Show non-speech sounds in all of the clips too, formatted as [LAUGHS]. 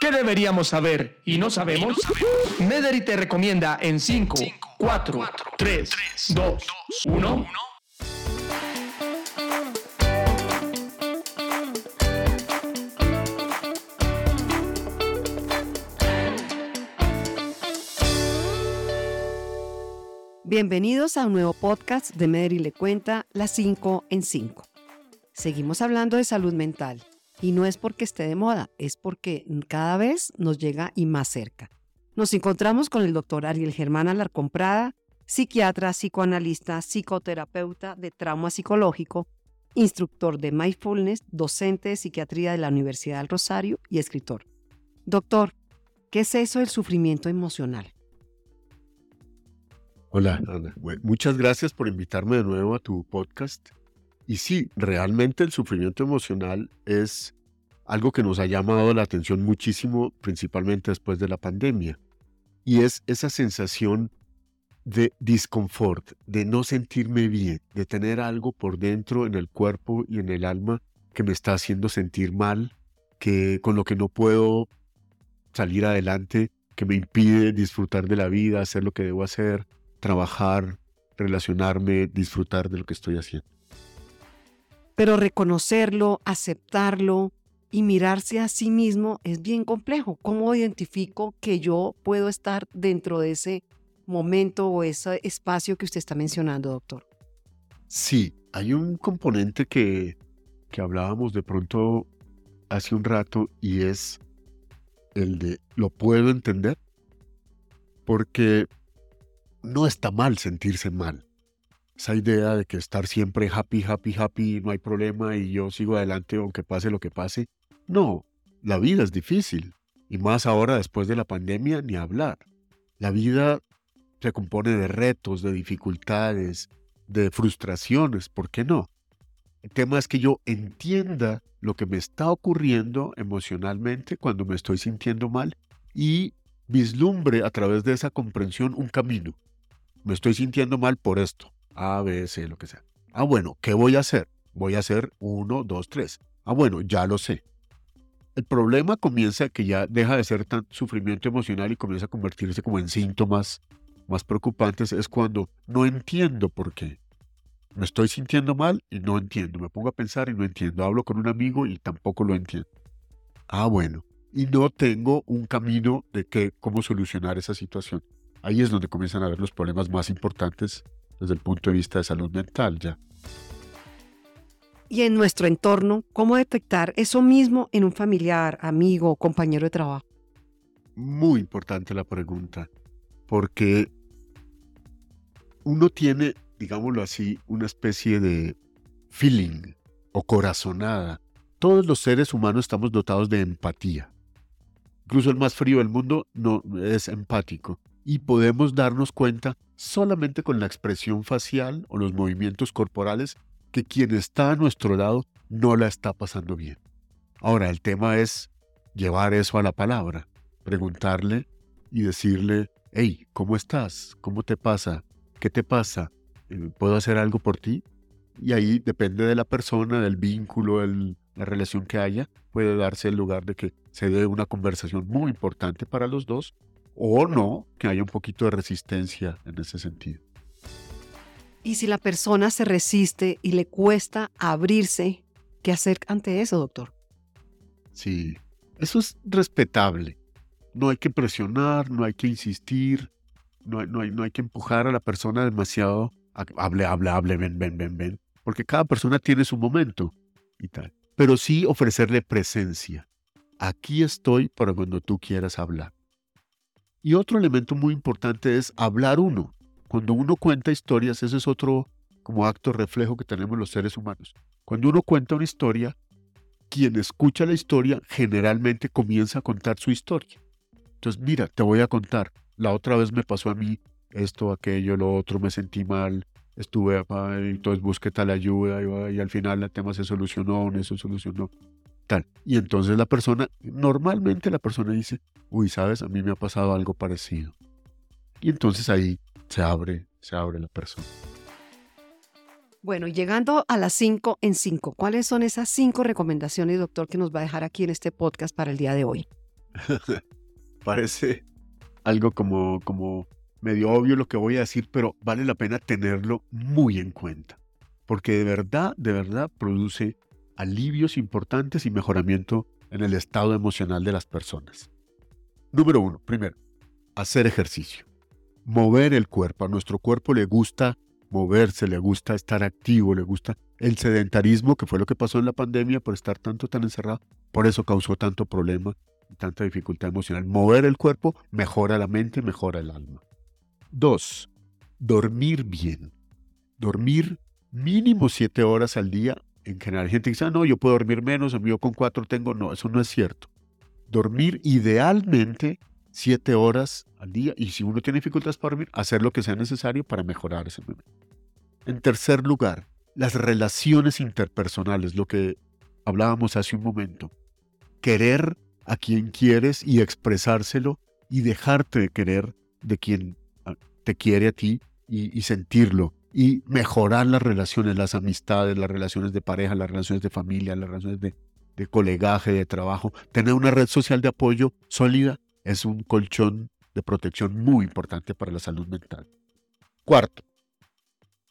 ¿Qué deberíamos saber y no sabemos? Mederi te recomienda en 5, 4, 3, 2, 1. Bienvenidos a un nuevo podcast de Mederi le cuenta las 5 en 5. Seguimos hablando de salud mental y no es porque esté de moda, es porque cada vez nos llega y más cerca. Nos encontramos con el doctor Ariel Germán Alarcón Prada, psiquiatra, psicoanalista, psicoterapeuta de trauma psicológico, instructor de mindfulness, docente de psiquiatría de la Universidad del Rosario y escritor. Doctor, ¿qué es eso del sufrimiento emocional? Hola, Ana. muchas gracias por invitarme de nuevo a tu podcast. Y sí, realmente el sufrimiento emocional es algo que nos ha llamado la atención muchísimo, principalmente después de la pandemia. Y es esa sensación de disconfort, de no sentirme bien, de tener algo por dentro en el cuerpo y en el alma que me está haciendo sentir mal, que con lo que no puedo salir adelante, que me impide disfrutar de la vida, hacer lo que debo hacer, trabajar, relacionarme, disfrutar de lo que estoy haciendo. Pero reconocerlo, aceptarlo y mirarse a sí mismo es bien complejo. ¿Cómo identifico que yo puedo estar dentro de ese momento o ese espacio que usted está mencionando, doctor? Sí, hay un componente que, que hablábamos de pronto hace un rato y es el de lo puedo entender porque no está mal sentirse mal. Esa idea de que estar siempre happy, happy, happy, no hay problema y yo sigo adelante aunque pase lo que pase. No, la vida es difícil. Y más ahora después de la pandemia, ni hablar. La vida se compone de retos, de dificultades, de frustraciones, ¿por qué no? El tema es que yo entienda lo que me está ocurriendo emocionalmente cuando me estoy sintiendo mal y vislumbre a través de esa comprensión un camino, me estoy sintiendo mal por esto. A, B, C, lo que sea. Ah, bueno, ¿qué voy a hacer? Voy a hacer uno, dos, tres. Ah, bueno, ya lo sé. El problema comienza que ya deja de ser tan sufrimiento emocional y comienza a convertirse como en síntomas más preocupantes. Es cuando no entiendo por qué. Me estoy sintiendo mal y no entiendo. Me pongo a pensar y no entiendo. Hablo con un amigo y tampoco lo entiendo. Ah, bueno. Y no tengo un camino de qué, cómo solucionar esa situación. Ahí es donde comienzan a ver los problemas más importantes desde el punto de vista de salud mental ya. Y en nuestro entorno, ¿cómo detectar eso mismo en un familiar, amigo, compañero de trabajo? Muy importante la pregunta, porque uno tiene, digámoslo así, una especie de feeling o corazonada. Todos los seres humanos estamos dotados de empatía. Incluso el más frío del mundo no es empático y podemos darnos cuenta solamente con la expresión facial o los movimientos corporales que quien está a nuestro lado no la está pasando bien. Ahora, el tema es llevar eso a la palabra, preguntarle y decirle, hey, ¿cómo estás? ¿Cómo te pasa? ¿Qué te pasa? Eh, ¿Puedo hacer algo por ti? Y ahí depende de la persona, del vínculo, la relación que haya, puede darse el lugar de que se dé una conversación muy importante para los dos o no, que haya un poquito de resistencia en ese sentido. Y si la persona se resiste y le cuesta abrirse, ¿qué hacer ante eso, doctor? Sí, eso es respetable. No hay que presionar, no hay que insistir, no hay, no hay, no hay que empujar a la persona demasiado. hable, hable, hable, ven, ven, ven, ven. Porque cada persona tiene su momento y tal. Pero sí ofrecerle presencia. Aquí estoy para cuando tú quieras hablar. Y otro elemento muy importante es hablar uno. Cuando uno cuenta historias, ese es otro como acto reflejo que tenemos los seres humanos. Cuando uno cuenta una historia, quien escucha la historia generalmente comienza a contar su historia. Entonces, mira, te voy a contar. La otra vez me pasó a mí esto, aquello, lo otro, me sentí mal, estuve, entonces busqué tal ayuda y, y al final el tema se solucionó, no se solucionó. Y entonces la persona, normalmente la persona dice, uy, sabes, a mí me ha pasado algo parecido. Y entonces ahí se abre, se abre la persona. Bueno, llegando a las 5 en 5, ¿cuáles son esas cinco recomendaciones, doctor, que nos va a dejar aquí en este podcast para el día de hoy? [LAUGHS] Parece algo como, como medio obvio lo que voy a decir, pero vale la pena tenerlo muy en cuenta, porque de verdad, de verdad produce alivios importantes y mejoramiento en el estado emocional de las personas. Número uno, primero, hacer ejercicio. Mover el cuerpo. A nuestro cuerpo le gusta moverse, le gusta estar activo, le gusta el sedentarismo, que fue lo que pasó en la pandemia por estar tanto tan encerrado. Por eso causó tanto problema y tanta dificultad emocional. Mover el cuerpo mejora la mente, mejora el alma. Dos, dormir bien. Dormir mínimo siete horas al día. En general, gente que dice, ah, no, yo puedo dormir menos, yo con cuatro tengo. No, eso no es cierto. Dormir idealmente siete horas al día y si uno tiene dificultades para dormir, hacer lo que sea necesario para mejorar ese momento. En tercer lugar, las relaciones interpersonales, lo que hablábamos hace un momento. Querer a quien quieres y expresárselo y dejarte de querer de quien ah, te quiere a ti y, sentirlo y mejorar las relaciones, las amistades, las relaciones de pareja, las relaciones de familia, las relaciones de, colegaje, de trabajo. Tener una red social de apoyo sólida es un colchón de protección muy importante para la salud mental. Cuarto,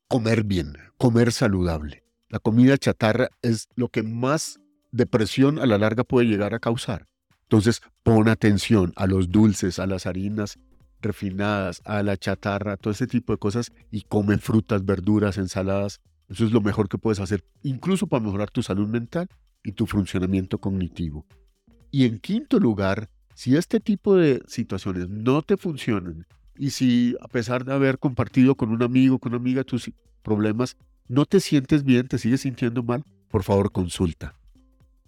comer bien, comer saludable. La comida chatarra es lo que más depresión a la larga puede llegar a causar. Entonces, pon atención a los dulces, a las harinas refinadas, a la chatarra, todo ese tipo de cosas y come frutas, verduras, ensaladas. Eso es lo mejor que puedes hacer, incluso para mejorar tu salud mental y tu funcionamiento cognitivo. Y en quinto lugar, si este tipo de situaciones no te funcionan y si a pesar de haber compartido con un amigo, con una amiga tus problemas, no te sientes bien, te sigues sintiendo mal, por favor consulta.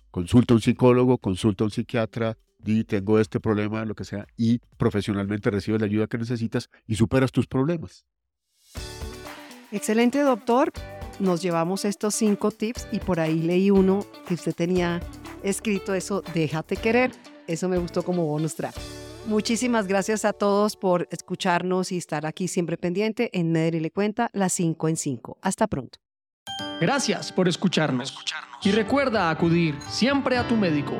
Consulta a un psicólogo, consulta a un psiquiatra, di tengo este problema, lo que sea, y profesionalmente recibes la ayuda que necesitas y superas tus problemas. Excelente, doctor. Nos llevamos estos cinco tips y por ahí leí uno que usted tenía escrito eso, déjate querer. Eso me gustó como bonus track. Muchísimas gracias a todos por escucharnos y estar aquí siempre pendiente en Medri le cuenta las 5 en 5. Hasta pronto. Gracias por escucharnos. Y recuerda acudir siempre a tu médico.